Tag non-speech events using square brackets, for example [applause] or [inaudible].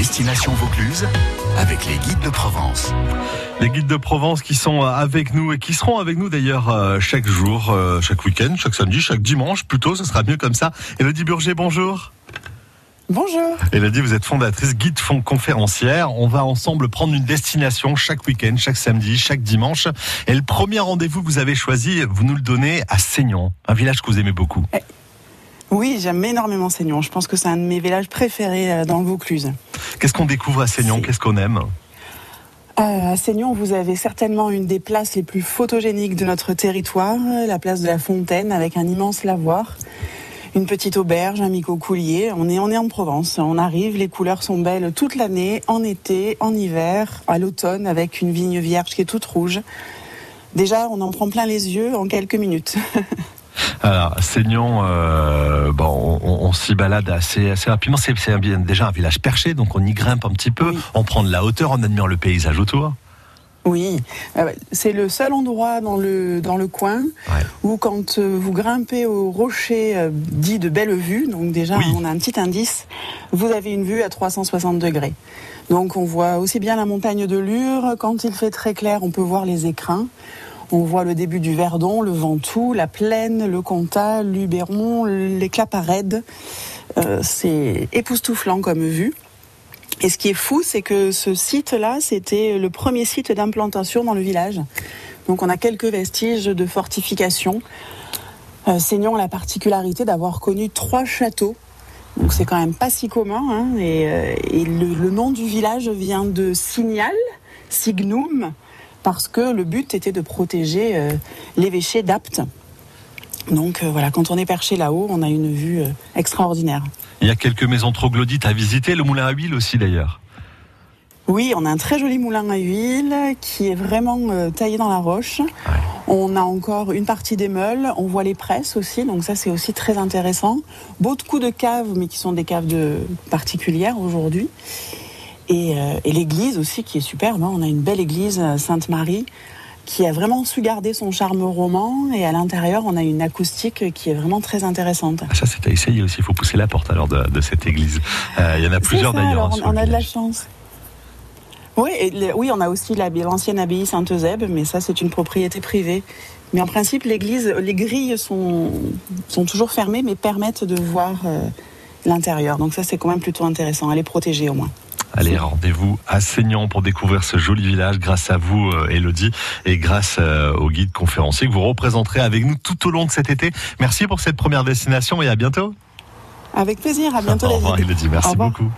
Destination Vaucluse avec les guides de Provence. Les guides de Provence qui sont avec nous et qui seront avec nous d'ailleurs euh, chaque jour, euh, chaque week-end, chaque samedi, chaque dimanche plutôt, ce sera mieux comme ça. Elodie Burger, bonjour. Bonjour. Elodie, vous êtes fondatrice, guide fond conférencière. On va ensemble prendre une destination chaque week-end, chaque samedi, chaque dimanche. Et le premier rendez-vous que vous avez choisi, vous nous le donnez à Seignon, un village que vous aimez beaucoup. Oui, j'aime énormément Seignon. Je pense que c'est un de mes villages préférés euh, dans le Vaucluse. Qu'est-ce qu'on découvre à Seignon C'est- Qu'est-ce qu'on aime Euh, à Seignon, vous avez certainement une des places les plus photogéniques de notre territoire, la place de la Fontaine, avec un immense lavoir, une petite auberge, un micro-coulier. On est, on est en Provence. On arrive, les couleurs sont belles toute l'année, en été, en hiver, à l'automne, avec une vigne vierge qui est toute rouge. Déjà, on en prend plein les yeux en quelques minutes. [laughs] Alors, Seignon, euh, on, on s'y balade assez, assez rapidement. C'est déjà un village perché, donc on y grimpe un petit peu. Oui. On prend de la hauteur en admirant le paysage autour. Oui, euh, c'est le seul endroit dans le, dans le coin Ouais. où quand euh, vous grimpez au rocher euh, dit de belle vue, donc déjà Oui. on a un petit indice, vous avez une vue à 360 degrés. Donc on voit aussi bien la montagne de Lure, quand il fait très clair on peut voir les écrins, on voit le début du Verdon, le Ventoux, la Plaine, le Comtat, l'Uberon, les Claparèdes. Euh, c'est époustouflant comme vue. Et ce qui est fou, c'est que ce site-là, c'était le premier site d'implantation dans le village. Donc on a quelques vestiges de fortification. Euh, la particularité d'avoir connu trois châteaux. Donc c'est quand même pas si commun. hein. Et, euh, le nom du village vient de Signal, Signum, parce que le but était de protéger euh, l'évêché d'Apt. Donc euh, voilà, quand on est perché là-haut, on a une vue euh, extraordinaire. Il y a quelques maisons troglodytes à visiter, le moulin à huile aussi d'ailleurs. Oui, on a un très joli moulin à huile qui est vraiment taillé dans la roche. On a encore une partie des meules, on voit les presses aussi, donc ça c'est aussi très intéressant. Beaucoup de caves, mais qui sont des caves de particulières aujourd'hui. Et, euh, et l'église aussi qui est superbe. hein. On a une belle église euh, Sainte-Marie qui a vraiment su garder son charme roman et à l'intérieur on a une acoustique qui est vraiment très intéressante. Ah, ça, c'est à essayer aussi. Il faut pousser la porte alors de, de cette église. Euh, il y en a plusieurs d'ailleurs. hein, on, on a de la chance. Oui, et oui, on a aussi la- l'ancienne abbaye Sainte-Eusèbe, mais ça, c'est une propriété privée. Mais en principe, l'église, les grilles sont, sont toujours fermées, mais permettent de voir euh, l'intérieur. Donc ça, c'est quand même plutôt intéressant. Elle est protégée au moins. Allez, rendez-vous à Seignon pour découvrir ce joli village grâce à vous, euh, Elodie, et grâce euh, au guide conférencier que vous représenterez avec nous tout au long de cet été. Merci pour cette première destination et à bientôt. Avec plaisir. À bientôt, Au les revoir. Elodie. Merci beaucoup.